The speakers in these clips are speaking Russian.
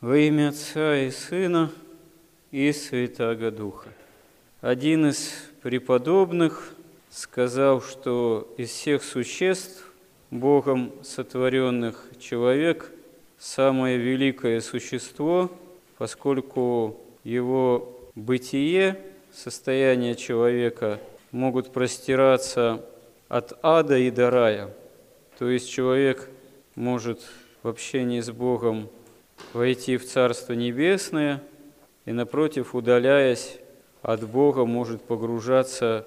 Во имя Отца и Сына и Святаго Духа. Один из преподобных сказал, что из всех существ, Богом сотворенных человек, самое великое существо, поскольку его бытие, состояние человека могут простираться от ада и до рая. То есть человек может в общении с Богом войти в Царство Небесное и, напротив, удаляясь от Бога, может погружаться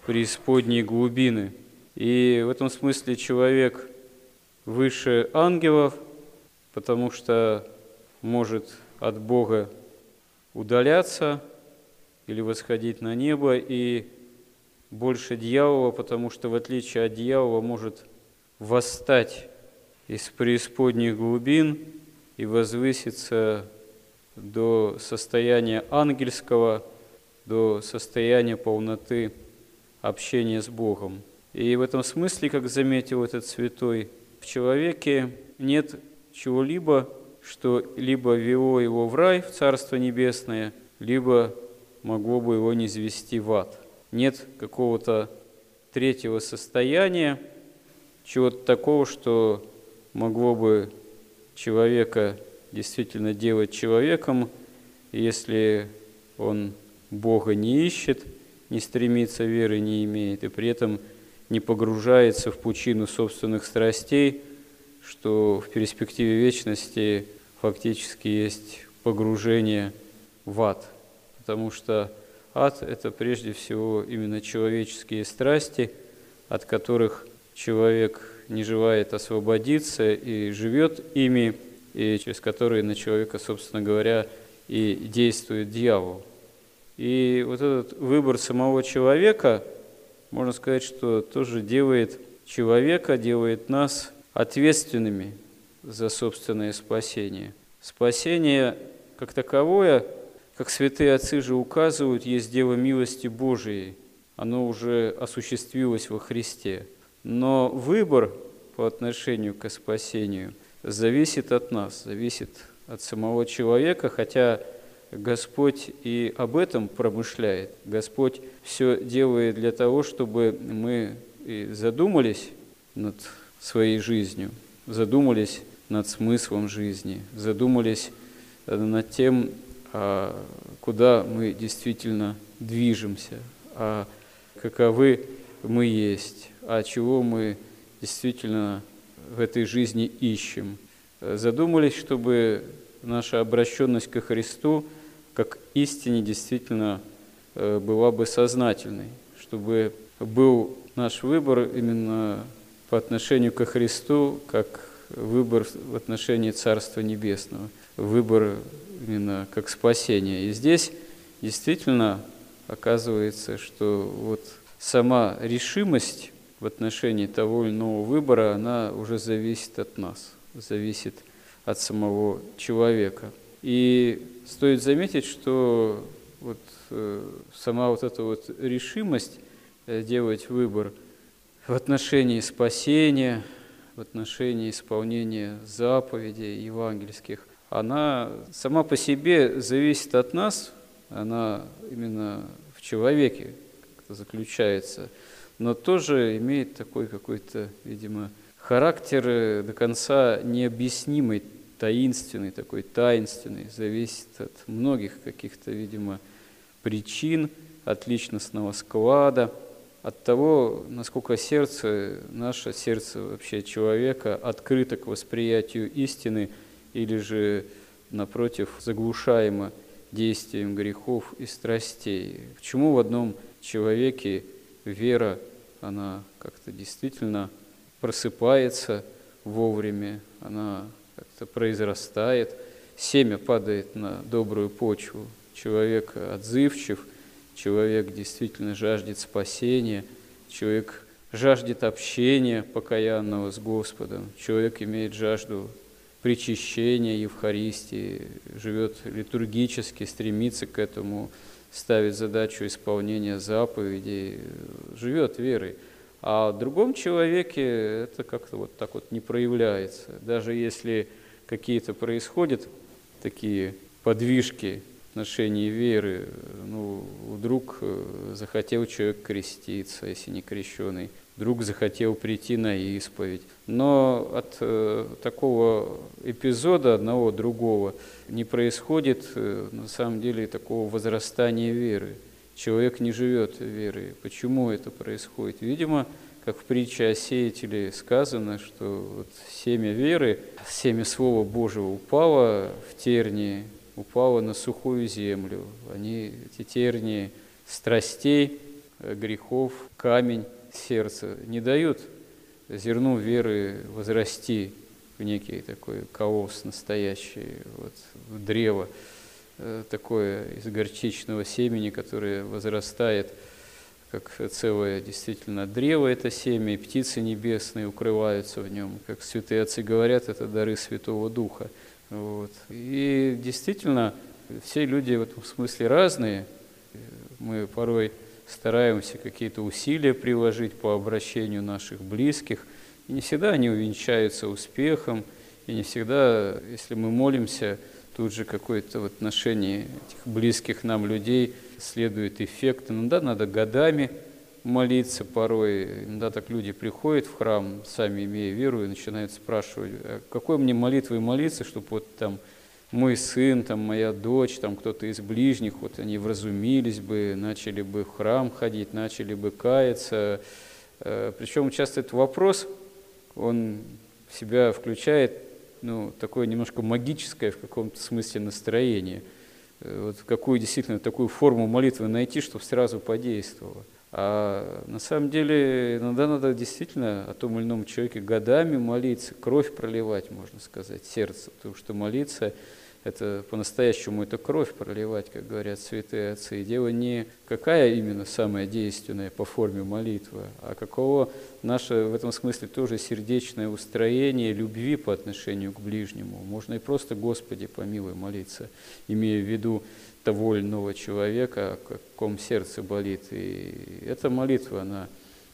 в преисподние глубины. И в этом смысле человек выше ангелов, потому что может от Бога удаляться или восходить на небо, и больше дьявола, потому что в отличие от дьявола может восстать из преисподних глубин и возвыситься до состояния ангельского, до состояния полноты общения с Богом. И в этом смысле, как заметил этот святой, в человеке нет чего-либо, что либо вело его в рай, в Царство Небесное, либо могло бы его не звести в ад. Нет какого-то третьего состояния, чего-то такого, что могло бы человека действительно делать человеком, если он Бога не ищет, не стремится, веры не имеет, и при этом не погружается в пучину собственных страстей, что в перспективе вечности фактически есть погружение в ад. Потому что ад – это прежде всего именно человеческие страсти, от которых человек не желает освободиться и живет ими, и через которые на человека, собственно говоря, и действует дьявол. И вот этот выбор самого человека, можно сказать, что тоже делает человека, делает нас ответственными за собственное спасение. Спасение как таковое, как святые отцы же указывают, есть дело милости Божией. Оно уже осуществилось во Христе. Но выбор по отношению к спасению зависит от нас, зависит от самого человека, хотя Господь и об этом промышляет. Господь все делает для того, чтобы мы и задумались над своей жизнью, задумались над смыслом жизни, задумались над тем, а куда мы действительно движемся, а каковы мы есть а чего мы действительно в этой жизни ищем. Задумались, чтобы наша обращенность ко Христу как истине действительно э, была бы сознательной, чтобы был наш выбор именно по отношению ко Христу, как выбор в отношении Царства Небесного, выбор именно как спасение. И здесь действительно оказывается, что вот сама решимость в отношении того или иного выбора, она уже зависит от нас, зависит от самого человека. И стоит заметить, что вот э, сама вот эта вот решимость э, делать выбор в отношении спасения, в отношении исполнения заповедей евангельских, она сама по себе зависит от нас, она именно в человеке заключается – но тоже имеет такой какой-то, видимо, характер э, до конца необъяснимый, таинственный, такой таинственный, зависит от многих каких-то, видимо, причин, от личностного склада, от того, насколько сердце, наше сердце вообще человека открыто к восприятию истины или же, напротив, заглушаемо действием грехов и страстей. Почему в одном человеке вера, она как-то действительно просыпается вовремя, она как-то произрастает, семя падает на добрую почву, человек отзывчив, человек действительно жаждет спасения, человек жаждет общения покаянного с Господом, человек имеет жажду причащения Евхаристии, живет литургически, стремится к этому, ставит задачу исполнения заповедей, живет верой. А в другом человеке это как-то вот так вот не проявляется. Даже если какие-то происходят такие подвижки в отношении веры. Ну, вдруг э, захотел человек креститься, если не крещеный, вдруг захотел прийти на исповедь. Но от э, такого эпизода одного другого не происходит э, на самом деле такого возрастания веры. Человек не живет верой. Почему это происходит? Видимо, как в притче о сеятеле сказано, что вот семя веры, семя Слова Божьего упало в тернии, упало на сухую землю. Они, эти тернии страстей, э, грехов, камень сердца не дают зерну веры возрасти в некий такой колосс настоящий, вот, в древо э, такое из горчичного семени, которое возрастает как целое действительно древо это семя, и птицы небесные укрываются в нем. Как святые отцы говорят, это дары Святого Духа. Вот. И действительно, все люди в этом смысле разные. Мы порой стараемся какие-то усилия приложить по обращению наших близких, и не всегда они увенчаются успехом, и не всегда, если мы молимся, тут же какое-то в отношении этих близких нам людей следует эффект. Иногда надо годами молиться порой. Иногда так люди приходят в храм, сами имея веру, и начинают спрашивать, а какой мне молитвой молиться, чтобы вот там мой сын, там, моя дочь, там, кто-то из ближних, вот они вразумились бы, начали бы в храм ходить, начали бы каяться. Э, Причем часто этот вопрос, он в себя включает ну, такое немножко магическое в каком-то смысле настроение. Э, вот какую действительно такую форму молитвы найти, чтобы сразу подействовало. А на самом деле иногда надо действительно о том или ином человеке годами молиться, кровь проливать, можно сказать, сердце, потому что молиться это по-настоящему это кровь проливать, как говорят святые отцы. И дело не какая именно самая действенная по форме молитва, а каково наше в этом смысле тоже сердечное устроение любви по отношению к ближнему. Можно и просто «Господи, помилуй» молиться, имея в виду того или иного человека, о каком сердце болит. И эта молитва, она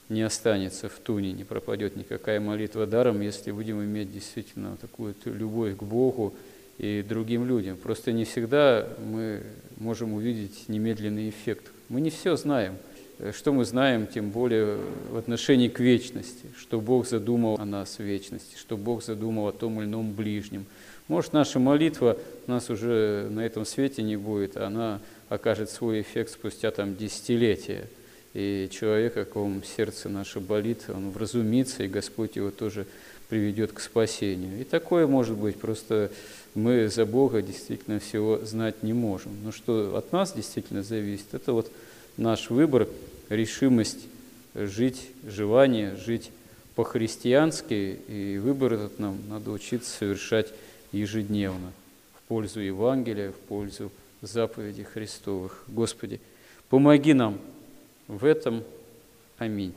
не останется в туне, не пропадет никакая молитва даром, если будем иметь действительно такую любовь к Богу, и другим людям. Просто не всегда мы можем увидеть немедленный эффект. Мы не все знаем. Что мы знаем, тем более в отношении к вечности, что Бог задумал о нас в вечности, что Бог задумал о том или ином ближнем. Может, наша молитва нас уже на этом свете не будет, а она окажет свой эффект спустя там десятилетия. И человек, о ком сердце наше болит, он вразумится, и Господь его тоже приведет к спасению. И такое может быть, просто мы за Бога действительно всего знать не можем. Но что от нас действительно зависит, это вот наш выбор, решимость жить, желание жить по-христиански, и выбор этот нам надо учиться совершать ежедневно в пользу Евангелия, в пользу заповедей Христовых. Господи, помоги нам в этом. Аминь.